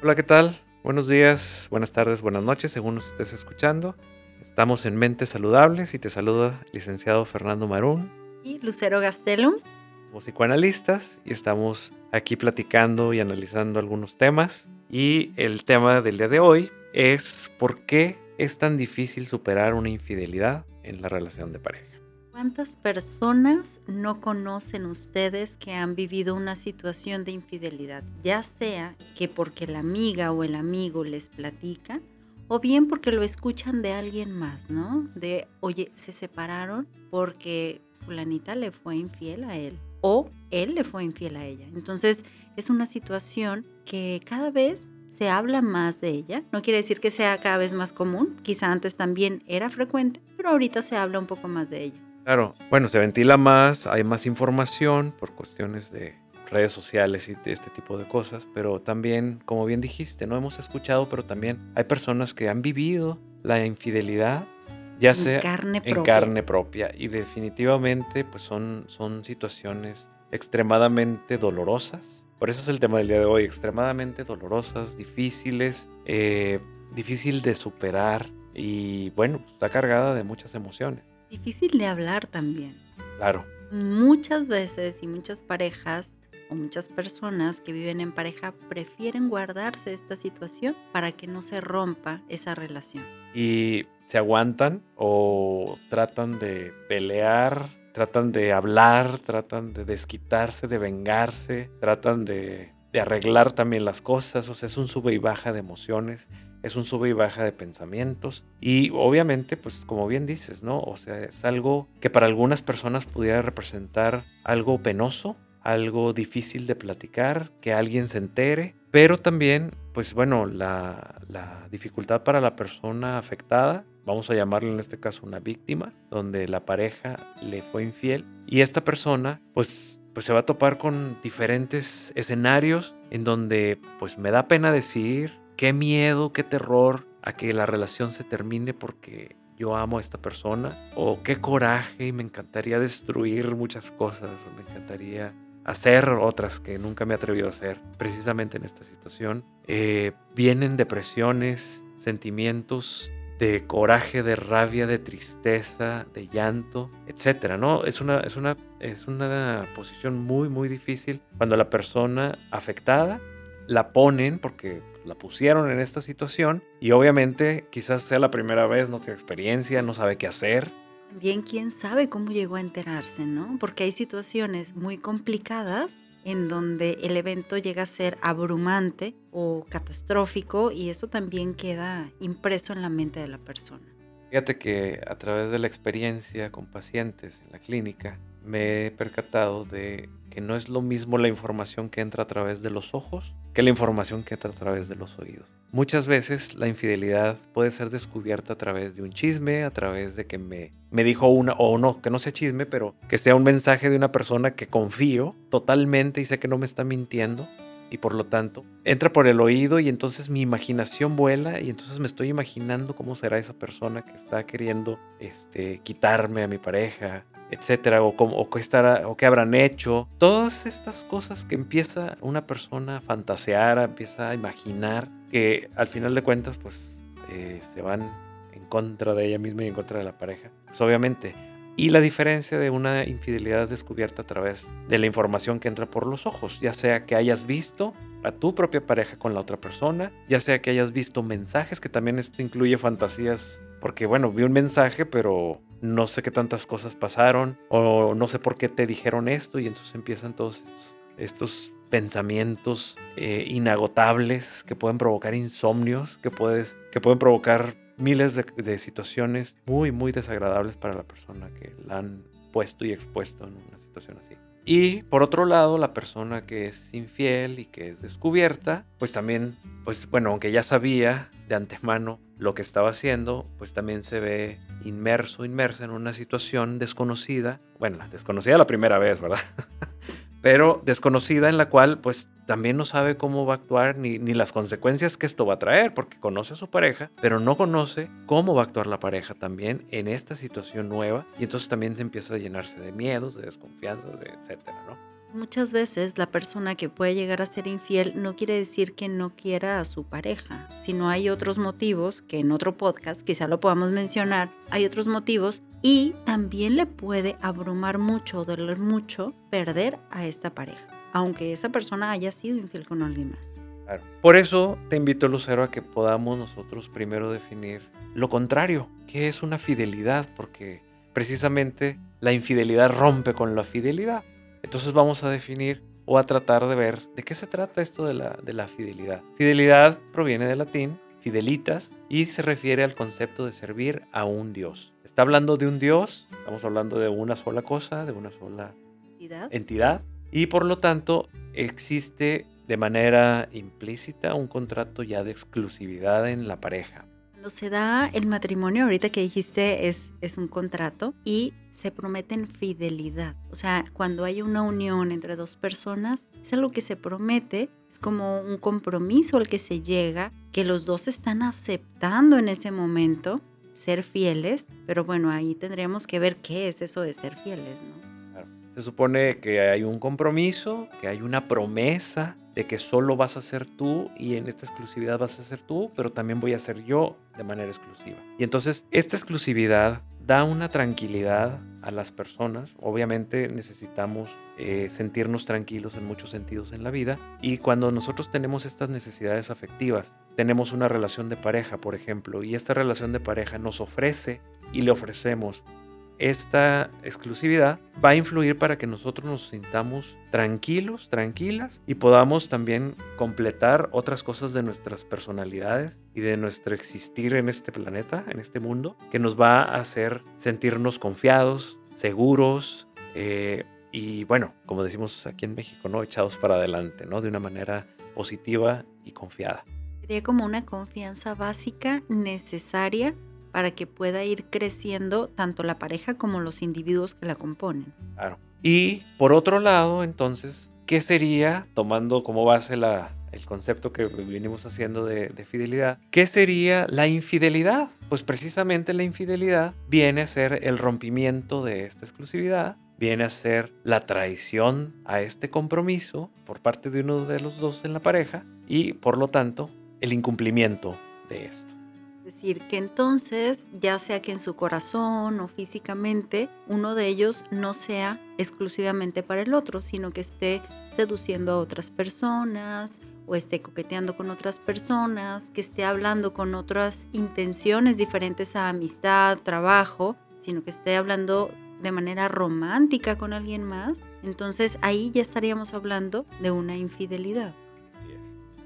Hola, ¿qué tal? Buenos días, buenas tardes, buenas noches, según nos estés escuchando. Estamos en Mentes Saludables y te saluda el licenciado Fernando Marún. Y Lucero Gastelum. Somos psicoanalistas y estamos aquí platicando y analizando algunos temas. Y el tema del día de hoy es por qué es tan difícil superar una infidelidad en la relación de pareja. ¿Cuántas personas no conocen ustedes que han vivido una situación de infidelidad? Ya sea que porque la amiga o el amigo les platica, o bien porque lo escuchan de alguien más, ¿no? De, oye, se separaron porque fulanita le fue infiel a él o él le fue infiel a ella. Entonces es una situación que cada vez se habla más de ella. No quiere decir que sea cada vez más común, quizá antes también era frecuente, pero ahorita se habla un poco más de ella. Claro, bueno, se ventila más, hay más información por cuestiones de redes sociales y de este tipo de cosas, pero también, como bien dijiste, no hemos escuchado, pero también hay personas que han vivido la infidelidad, ya sea en carne propia. en carne propia, y definitivamente pues son, son situaciones extremadamente dolorosas. Por eso es el tema del día de hoy, extremadamente dolorosas, difíciles, eh, difícil de superar y bueno, está cargada de muchas emociones. Difícil de hablar también. Claro. Muchas veces y muchas parejas o muchas personas que viven en pareja prefieren guardarse esta situación para que no se rompa esa relación. Y se aguantan o tratan de pelear, tratan de hablar, tratan de desquitarse, de vengarse, tratan de, de arreglar también las cosas. O sea, es un sube y baja de emociones es un sube y baja de pensamientos. Y obviamente, pues como bien dices, ¿no? O sea, es algo que para algunas personas pudiera representar algo penoso, algo difícil de platicar, que alguien se entere, pero también, pues bueno, la, la dificultad para la persona afectada, vamos a llamarle en este caso una víctima, donde la pareja le fue infiel y esta persona, pues pues se va a topar con diferentes escenarios en donde pues me da pena decir, qué miedo, qué terror a que la relación se termine porque yo amo a esta persona. O qué coraje y me encantaría destruir muchas cosas. Me encantaría hacer otras que nunca me he atrevido a hacer precisamente en esta situación. Eh, vienen depresiones, sentimientos de coraje, de rabia, de tristeza, de llanto, etcétera, ¿no? Es una, es una, es una posición muy, muy difícil cuando la persona afectada la ponen porque la pusieron en esta situación y obviamente quizás sea la primera vez, no tiene experiencia, no sabe qué hacer. También quién sabe cómo llegó a enterarse, ¿no? Porque hay situaciones muy complicadas en donde el evento llega a ser abrumante o catastrófico y eso también queda impreso en la mente de la persona. Fíjate que a través de la experiencia con pacientes en la clínica me he percatado de que no es lo mismo la información que entra a través de los ojos que la información que entra a través de los oídos. Muchas veces la infidelidad puede ser descubierta a través de un chisme, a través de que me, me dijo una, o no, que no sea chisme, pero que sea un mensaje de una persona que confío totalmente y sé que no me está mintiendo y por lo tanto entra por el oído y entonces mi imaginación vuela y entonces me estoy imaginando cómo será esa persona que está queriendo este, quitarme a mi pareja, etcétera, o, cómo, o, qué estará, o qué habrán hecho. Todas estas cosas que empieza una persona a fantasear, empieza a imaginar, que al final de cuentas pues eh, se van en contra de ella misma y en contra de la pareja. Pues obviamente y la diferencia de una infidelidad descubierta a través de la información que entra por los ojos, ya sea que hayas visto a tu propia pareja con la otra persona, ya sea que hayas visto mensajes, que también esto incluye fantasías, porque bueno, vi un mensaje, pero no sé qué tantas cosas pasaron, o no sé por qué te dijeron esto, y entonces empiezan todos estos, pensamientos eh, inagotables que pueden provocar insomnios, que, puedes, que pueden provocar miles de, situaciones muy, muy desagradables para la persona que la han puesto y expuesto en una situación así. Y por otro lado, la persona que es infiel y que es descubierta, pues también, pues bueno, aunque ya sabía de antemano lo que estaba haciendo, pues también se ve inmerso, inmersa en una situación desconocida. Bueno, desconocida la primera vez, ¿verdad? pero desconocida en la cual pues también no sabe cómo va a actuar ni, ni, las consecuencias que esto va a traer, porque conoce a su pareja, pero no conoce cómo va a actuar la pareja también en esta situación nueva y entonces también empieza a llenarse de miedos, de desconfianza, de etcétera, ¿no? Muchas veces la persona que puede llegar a ser infiel no quiere decir que no quiera a su pareja, sino hay otros motivos que en otro podcast quizá lo podamos mencionar, hay otros motivos y también le puede abrumar mucho, doler mucho perder a esta pareja, aunque esa persona haya sido infiel con alguien más. Por eso te invito, Lucero, a que podamos nosotros primero definir lo contrario, que es una fidelidad, porque precisamente la infidelidad rompe con la fidelidad. Entonces vamos a definir o a tratar de ver de qué se trata esto de la, de la fidelidad. Fidelidad proviene del latín fidelitas y se refiere al concepto de servir a un Dios. Está hablando de un Dios, estamos hablando de una sola cosa, de una sola entidad, entidad y por lo tanto existe de manera implícita un contrato ya de exclusividad en la pareja. Cuando se da el matrimonio, ahorita que dijiste, es, es un contrato y se prometen fidelidad. O sea, cuando hay una unión entre dos personas, es algo que se promete, es como un compromiso al que se llega, que los dos están aceptando en ese momento ser fieles, pero bueno, ahí tendríamos que ver qué es eso de ser fieles, ¿no? Se supone que hay un compromiso, que hay una promesa de que solo vas a ser tú y en esta exclusividad vas a ser tú, pero también voy a ser yo de manera exclusiva. Y entonces esta exclusividad da una tranquilidad a las personas. Obviamente necesitamos eh, sentirnos tranquilos en muchos sentidos en la vida. Y cuando nosotros tenemos estas necesidades afectivas, tenemos una relación de pareja, por ejemplo, y esta relación de pareja nos ofrece y le ofrecemos esta exclusividad va a influir para que nosotros nos sintamos tranquilos, tranquilas y podamos también completar otras cosas de nuestras personalidades y de nuestro existir en este planeta, en este mundo, que nos va a hacer sentirnos confiados, seguros eh, y bueno, como decimos aquí en México, ¿no? Echados para adelante, ¿no? De una manera positiva y confiada. Sería como una confianza básica necesaria para que pueda ir creciendo tanto la pareja como los individuos que la componen. Claro. Y por otro lado, entonces, ¿qué sería, tomando como base el concepto que venimos haciendo de, fidelidad, ¿qué sería la infidelidad? Pues precisamente la infidelidad viene a ser el rompimiento de esta exclusividad, viene a ser la traición a este compromiso por parte de uno de los dos en la pareja y por lo tanto el incumplimiento de esto decir, que entonces, ya sea que en su corazón o físicamente, uno de ellos no sea exclusivamente para el otro, sino que esté seduciendo a otras personas o esté coqueteando con otras personas, que esté hablando con otras intenciones diferentes a amistad, trabajo, sino que esté hablando de manera romántica con alguien más, entonces ahí ya estaríamos hablando de una infidelidad.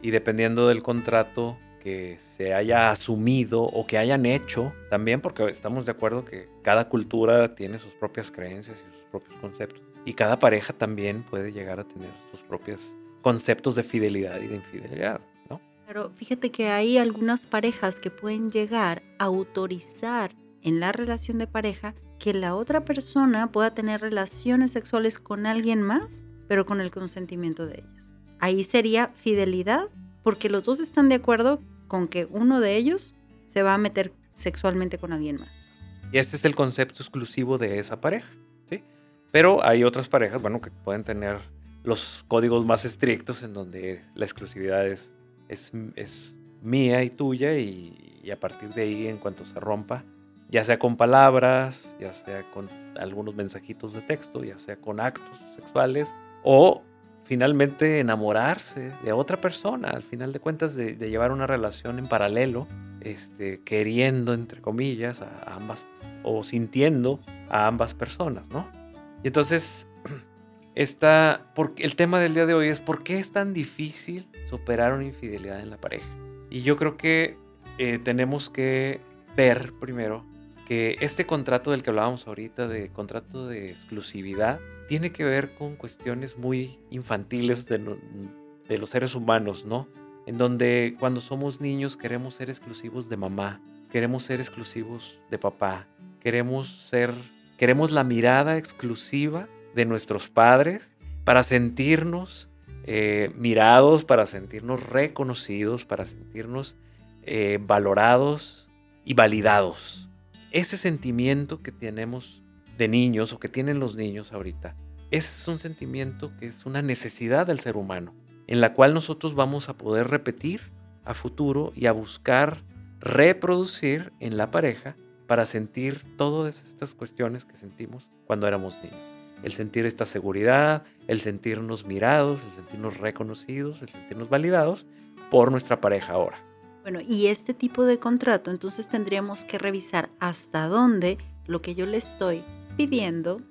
Y dependiendo del contrato que se haya asumido o que hayan hecho también, porque estamos de acuerdo que cada cultura tiene sus propias creencias y sus propios conceptos. Y cada pareja también puede llegar a tener sus propios conceptos de fidelidad y de infidelidad, ¿no? Pero fíjate que hay algunas parejas que pueden llegar a autorizar en la relación de pareja que la otra persona pueda tener relaciones sexuales con alguien más, pero con el consentimiento de ellos. Ahí sería fidelidad porque los dos están de acuerdo con que uno de ellos se va a meter sexualmente con alguien más. Y este es el concepto exclusivo de esa pareja, ¿sí? Pero hay otras parejas, bueno, que pueden tener los códigos más estrictos en donde la exclusividad es, es, mía y tuya y, y, a partir de ahí, en cuanto se rompa, ya sea con palabras, ya sea con algunos mensajitos de texto, ya sea con actos sexuales o finalmente enamorarse de otra persona, al final de cuentas de, llevar una relación en paralelo, este, queriendo, entre comillas, a, ambas o sintiendo a ambas personas, ¿no? Y entonces, esta, porque el tema del día de hoy es por qué es tan difícil superar una infidelidad en la pareja. Y yo creo que eh, tenemos que ver primero que este contrato del que hablábamos ahorita, de contrato de exclusividad, tiene que ver con cuestiones muy infantiles de, los seres humanos, ¿no? En donde cuando somos niños queremos ser exclusivos de mamá, queremos ser exclusivos de papá, queremos ser, queremos la mirada exclusiva de nuestros padres para sentirnos eh, mirados, para sentirnos reconocidos, para sentirnos eh, valorados y validados. Ese sentimiento que tenemos de niños o que tienen los niños ahorita es un sentimiento que es una necesidad del ser humano, en la cual nosotros vamos a poder repetir a futuro y a buscar reproducir en la pareja para sentir todas estas cuestiones que sentimos cuando éramos niños. El sentir esta seguridad, el sentirnos mirados, el sentirnos reconocidos, el sentirnos validados por nuestra pareja ahora. Bueno, y este tipo de contrato, entonces tendríamos que revisar hasta dónde lo que yo le estoy pidiendo,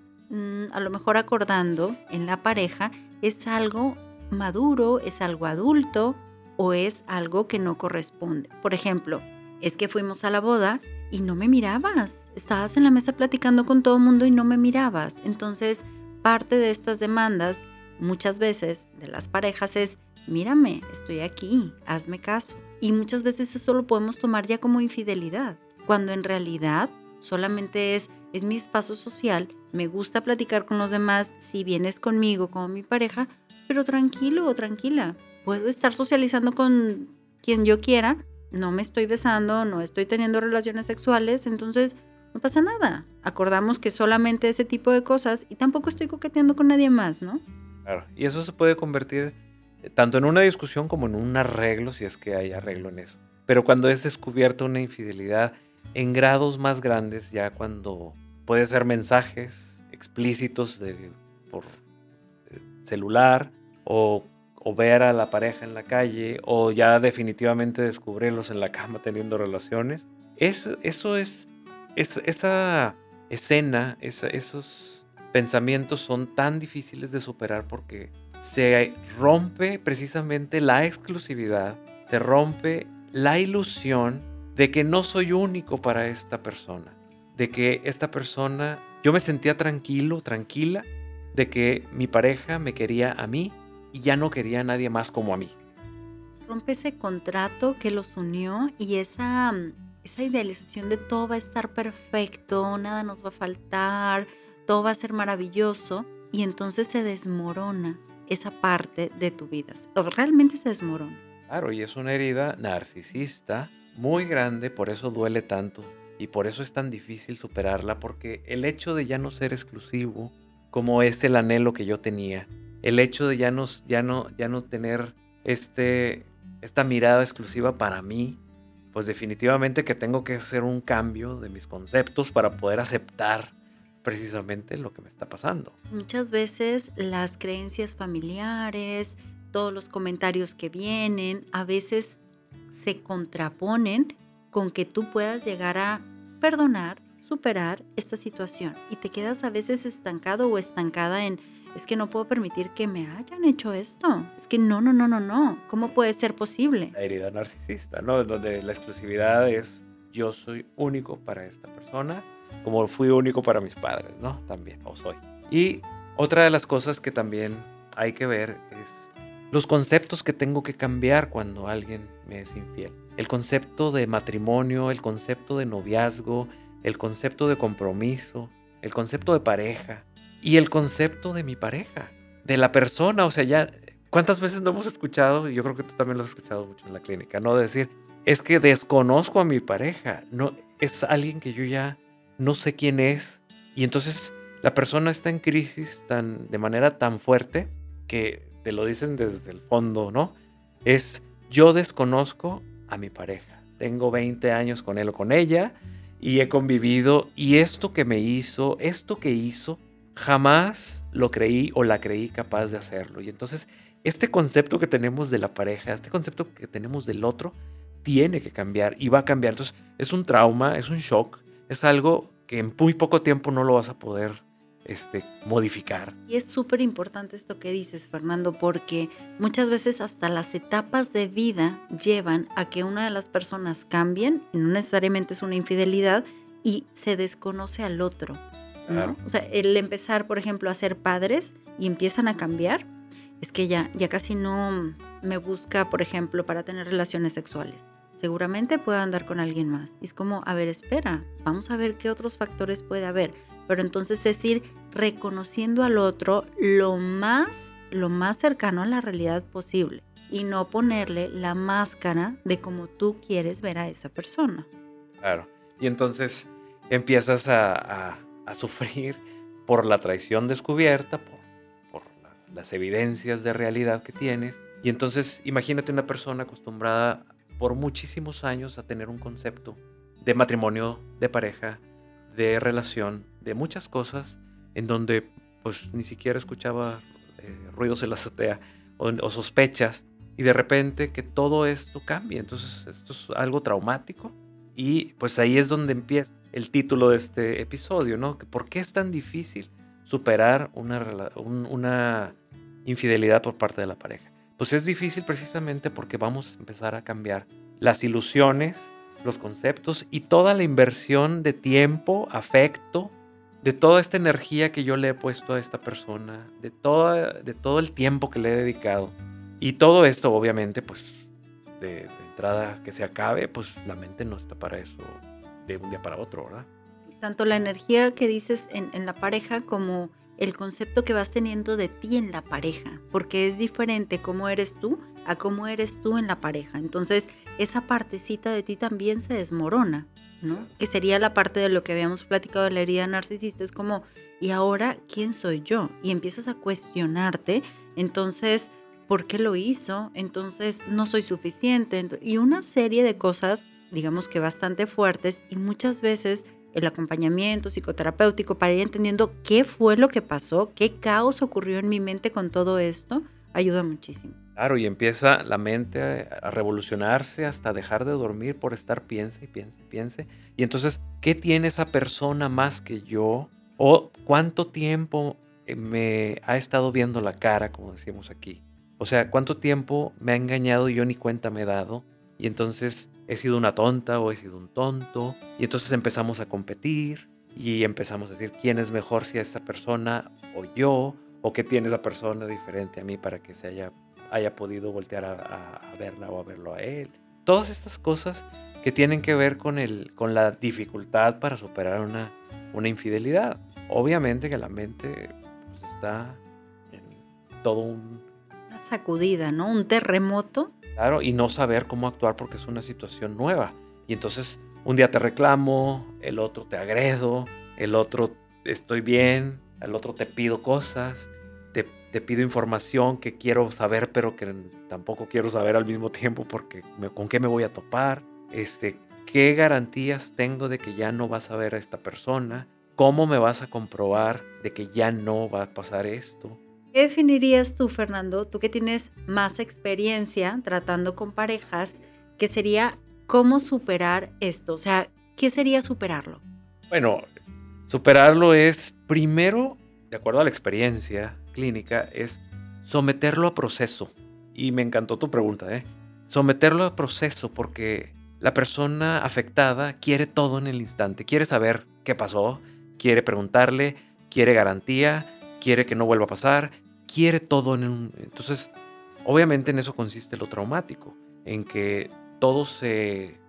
a lo mejor acordando en la pareja, es algo maduro, es algo adulto o es algo que no corresponde. Por ejemplo, es que fuimos a la boda y no me mirabas. Estabas en la mesa platicando con todo el mundo y no me mirabas. Entonces, parte de estas demandas, muchas veces de las parejas es, mírame, estoy aquí, hazme caso. Y muchas veces eso lo podemos tomar ya como infidelidad, cuando en realidad solamente es, es mi espacio social, me gusta platicar con los demás si vienes conmigo como mi pareja, pero tranquilo o tranquila, puedo estar socializando con quien yo quiera, no me estoy besando, no estoy teniendo relaciones sexuales, entonces no pasa nada. Acordamos que solamente ese tipo de cosas y tampoco estoy coqueteando con nadie más, ¿no? Claro, y eso se puede convertir tanto en una discusión como en un arreglo, si es que hay arreglo en eso. Pero cuando es descubierta una infidelidad en grados más grandes, ya cuando puede ser mensajes explícitos por eh, celular o, ver a la pareja en la calle o ya definitivamente descubrirlos en la cama teniendo relaciones, es, eso es, es esa escena, esos pensamientos son tan difíciles de superar porque se rompe precisamente la exclusividad, se rompe la ilusión de que no soy único para esta persona, de que esta persona, yo me sentía tranquilo, tranquila, de que mi pareja me quería a mí y ya no quería a nadie más como a mí. Rompe ese contrato que los unió y esa, esa idealización de todo va a estar perfecto, nada nos va a faltar, todo va a ser maravilloso y entonces se desmorona esa parte de tu vida. Realmente se desmorona. Claro, y es una herida narcisista muy grande, por eso duele tanto y por eso es tan difícil superarla, porque el hecho de ya no ser exclusivo, como es el anhelo que yo tenía, el hecho de ya no, ya no, ya no tener este, esta mirada exclusiva para mí, pues definitivamente que tengo que hacer un cambio de mis conceptos para poder aceptar precisamente lo que me está pasando. Muchas veces las creencias familiares, todos los comentarios que vienen, a veces se contraponen con que tú puedas llegar a perdonar, superar esta situación y te quedas a veces estancado o estancada en es que no puedo permitir que me hayan hecho esto. Es que no, no, no, no, no. ¿Cómo puede ser posible? La herida narcisista, ¿no? Donde la exclusividad es yo soy único para esta persona como fui único para mis padres, ¿no? También, o soy. Y otra de las cosas que también hay que ver es los conceptos que tengo que cambiar cuando alguien me es infiel. El concepto de matrimonio, el concepto de noviazgo, el concepto de compromiso, el concepto de pareja y el concepto de mi pareja, de la persona. O sea, ya, ¿cuántas veces no hemos escuchado? Yo creo que tú también lo has escuchado mucho en la clínica, ¿no? decir, es que desconozco a mi pareja, no, es alguien que yo ya no sé quién es. Y entonces la persona está en crisis tan, de manera tan fuerte que te lo dicen desde el fondo, ¿no? Es yo desconozco a mi pareja. Tengo 20 años con él o con ella y he convivido y esto que me hizo, esto que hizo, jamás lo creí o la creí capaz de hacerlo. Y entonces este concepto que tenemos de la pareja, este concepto que tenemos del otro, tiene que cambiar y va a cambiar. Entonces es un trauma, es un shock es algo que en muy poco tiempo no lo vas a poder este, modificar. Y es súper importante esto que dices, Fernando, porque muchas veces hasta las etapas de vida llevan a que una de las personas cambien, no necesariamente es una infidelidad, y se desconoce al otro. O sea, el empezar, por ejemplo, a ser padres y empiezan a cambiar, es que ya, ya casi no me busca, por ejemplo, para tener relaciones sexuales seguramente puede andar con alguien más. Y es como, a ver, espera, vamos a ver qué otros factores puede haber. Pero entonces es ir reconociendo al otro lo más, lo más cercano a la realidad posible y no ponerle la máscara de cómo tú quieres ver a esa persona. Claro. Y entonces empiezas a, a, sufrir por la traición descubierta, por las evidencias de realidad que tienes. Y entonces imagínate una persona acostumbrada por muchísimos años a tener un concepto de matrimonio, de pareja, de relación, de muchas cosas, en donde pues ni siquiera escuchaba eh, ruidos en la azotea o, sospechas, y de repente que todo esto cambia. Entonces esto es algo traumático y pues ahí es donde empieza el título de este episodio, ¿no? ¿Por qué es tan difícil superar una, una infidelidad por parte de la pareja? Pues es difícil precisamente porque vamos a empezar a cambiar las ilusiones, los conceptos y toda la inversión de tiempo, afecto, de toda esta energía que yo le he puesto a esta persona, de, toda, de todo el tiempo que le he dedicado. Y todo esto, obviamente, pues de, entrada que se acabe, pues la mente no está para eso de un día para otro, ¿verdad? Tanto la energía que dices en, en la pareja como el concepto que vas teniendo de ti en la pareja, porque es diferente cómo eres tú a cómo eres tú en la pareja. Entonces, esa partecita de ti también se desmorona, ¿no? Que sería la parte de lo que habíamos platicado de la herida narcisista, es como, ¿y ahora quién soy yo? Y empiezas a cuestionarte, entonces, ¿por qué lo hizo? Entonces, no soy suficiente. Y una serie de cosas, digamos que bastante fuertes y muchas veces el acompañamiento psicoterapéutico para ir entendiendo qué fue lo que pasó, qué caos ocurrió en mi mente con todo esto, ayuda muchísimo. Claro, y empieza la mente a, revolucionarse hasta dejar de dormir por estar piense y piense y piense. Y entonces, ¿qué tiene esa persona más que yo? ¿O cuánto tiempo eh, me ha estado viendo la cara, como decimos aquí? O sea, ¿cuánto tiempo me ha engañado y yo ni cuenta me he dado? Y entonces he sido una tonta o he sido un tonto. Y entonces empezamos a competir y empezamos a decir quién es mejor si esta persona o yo, o qué tiene esa persona diferente a mí para que se haya, haya podido voltear a, verla o a verlo a él. Todas estas cosas que tienen que ver con, el, con la dificultad para superar una, una infidelidad. Obviamente que la mente pues, está en todo un... Una sacudida, ¿no? Un terremoto Claro, y no saber cómo actuar porque es una situación nueva. Y entonces un día te reclamo, el otro te agredo, el otro estoy bien, el otro te pido cosas, te, pido información que quiero saber pero que tampoco quiero saber al mismo tiempo porque con qué me voy a topar, este, qué garantías tengo de que ya no vas a ver a esta persona, cómo me vas a comprobar de que ya no va a pasar esto. ¿Qué definirías tú, Fernando, tú que tienes más experiencia tratando con parejas, que sería cómo superar esto? O sea, ¿qué sería superarlo? Bueno, superarlo es primero, de acuerdo a la experiencia clínica, es someterlo a proceso. Y me encantó tu pregunta, ¿eh? Someterlo a proceso porque la persona afectada quiere todo en el instante, quiere saber qué pasó, quiere preguntarle, quiere garantía, quiere que no vuelva a pasar, quiere todo en un... Entonces, obviamente en eso consiste lo traumático, en que todo se,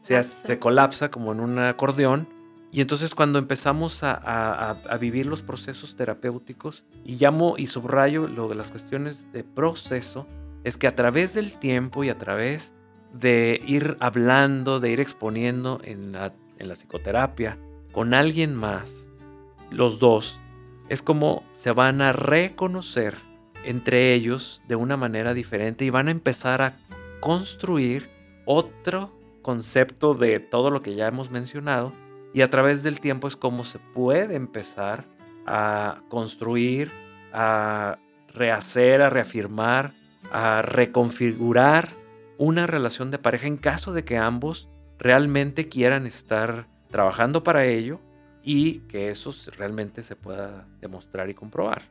se, colapsa como en un acordeón. Y entonces cuando empezamos a, vivir los procesos terapéuticos, y llamo y subrayo lo de las cuestiones de proceso, es que a través del tiempo y a través de ir hablando, de ir exponiendo en la, en la psicoterapia con alguien más, los dos, es como se van a reconocer entre ellos de una manera diferente y van a empezar a construir otro concepto de todo lo que ya hemos mencionado. Y a través del tiempo es como se puede empezar a construir, a rehacer, a reafirmar, a reconfigurar una relación de pareja en caso de que ambos realmente quieran estar trabajando para ello y que eso realmente se pueda demostrar y comprobar.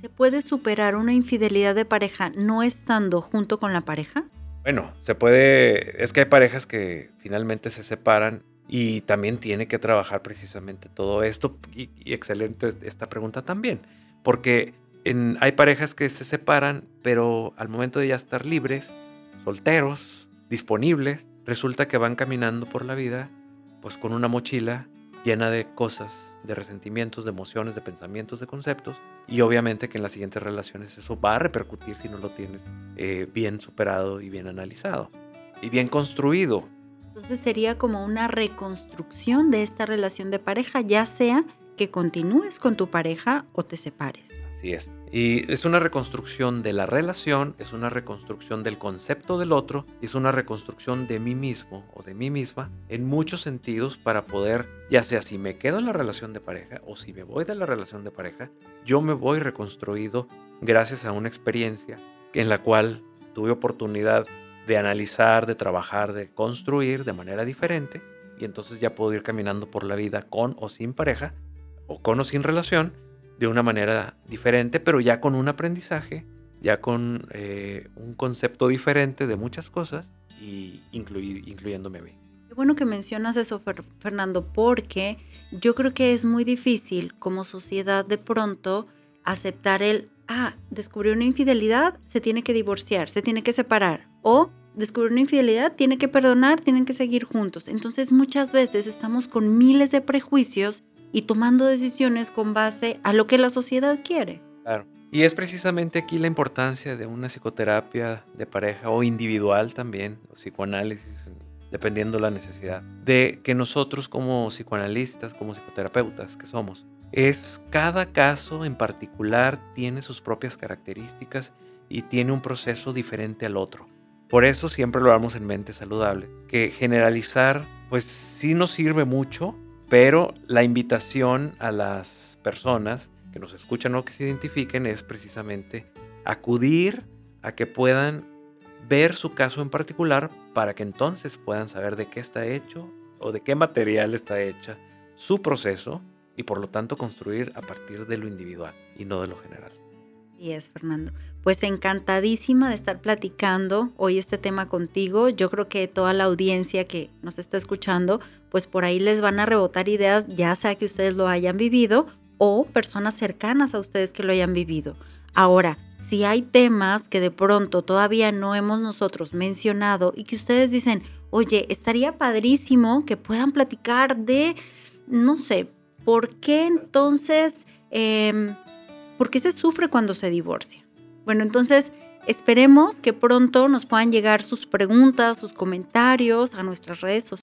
¿Se puede superar una infidelidad de pareja no estando junto con la pareja? Bueno, se puede, es que hay parejas que finalmente se separan y también tiene que trabajar precisamente todo esto y, excelente esta pregunta también, porque hay parejas que se separan, pero al momento de ya estar libres, solteros, disponibles, resulta que van caminando por la vida pues con una mochila llena de cosas, de resentimientos, de emociones, de pensamientos, de conceptos. Y obviamente que en las siguientes relaciones eso va a repercutir si no lo tienes eh, bien superado y bien analizado y bien construido. Entonces sería como una reconstrucción de esta relación de pareja, ya sea que continúes con tu pareja o te separes. Así es. Y es una reconstrucción de la relación, es una reconstrucción del concepto del otro, es una reconstrucción de mí mismo o de mí misma en muchos sentidos para poder, ya sea si me quedo en la relación de pareja o si me voy de la relación de pareja, yo me voy reconstruido gracias a una experiencia en la cual tuve oportunidad de analizar, de trabajar, de construir de manera diferente y entonces ya puedo ir caminando por la vida con o sin pareja o con o sin relación de una manera diferente, pero ya con un aprendizaje, ya con eh, un concepto diferente de muchas cosas, y incluyéndome a mí. Qué bueno que mencionas eso, Fernando, porque yo creo que es muy difícil como sociedad de pronto aceptar el, ah, descubrió una infidelidad, se tiene que divorciar, se tiene que separar, o descubrió una infidelidad, tiene que perdonar, tienen que seguir juntos. Entonces muchas veces estamos con miles de prejuicios y tomando decisiones con base a lo que la sociedad quiere. Claro. Y es precisamente aquí la importancia de una psicoterapia de pareja o individual también, o psicoanálisis, dependiendo la necesidad, de que nosotros como psicoanalistas, como psicoterapeutas que somos, es cada caso en particular tiene sus propias características y tiene un proceso diferente al otro. Por eso siempre lo damos en mente saludable, que generalizar pues sí nos sirve mucho, pero la invitación a las personas que nos escuchan o que se identifiquen es precisamente acudir a que puedan ver su caso en particular para que entonces puedan saber de qué está hecho o de qué material está hecha su proceso y por lo tanto construir a partir de lo individual y no de lo general. Y es, Fernando. Pues encantadísima de estar platicando hoy este tema contigo. Yo creo que toda la audiencia que nos está escuchando, pues por ahí les van a rebotar ideas, ya sea que ustedes lo hayan vivido o personas cercanas a ustedes que lo hayan vivido. Ahora, si hay temas que de pronto todavía no hemos nosotros mencionado y que ustedes dicen, oye, estaría padrísimo que puedan platicar de, no sé, ¿por qué entonces... Eh, ¿Por qué se sufre cuando se divorcia? Bueno, entonces esperemos que pronto nos puedan llegar sus preguntas, sus comentarios a nuestras redes sociales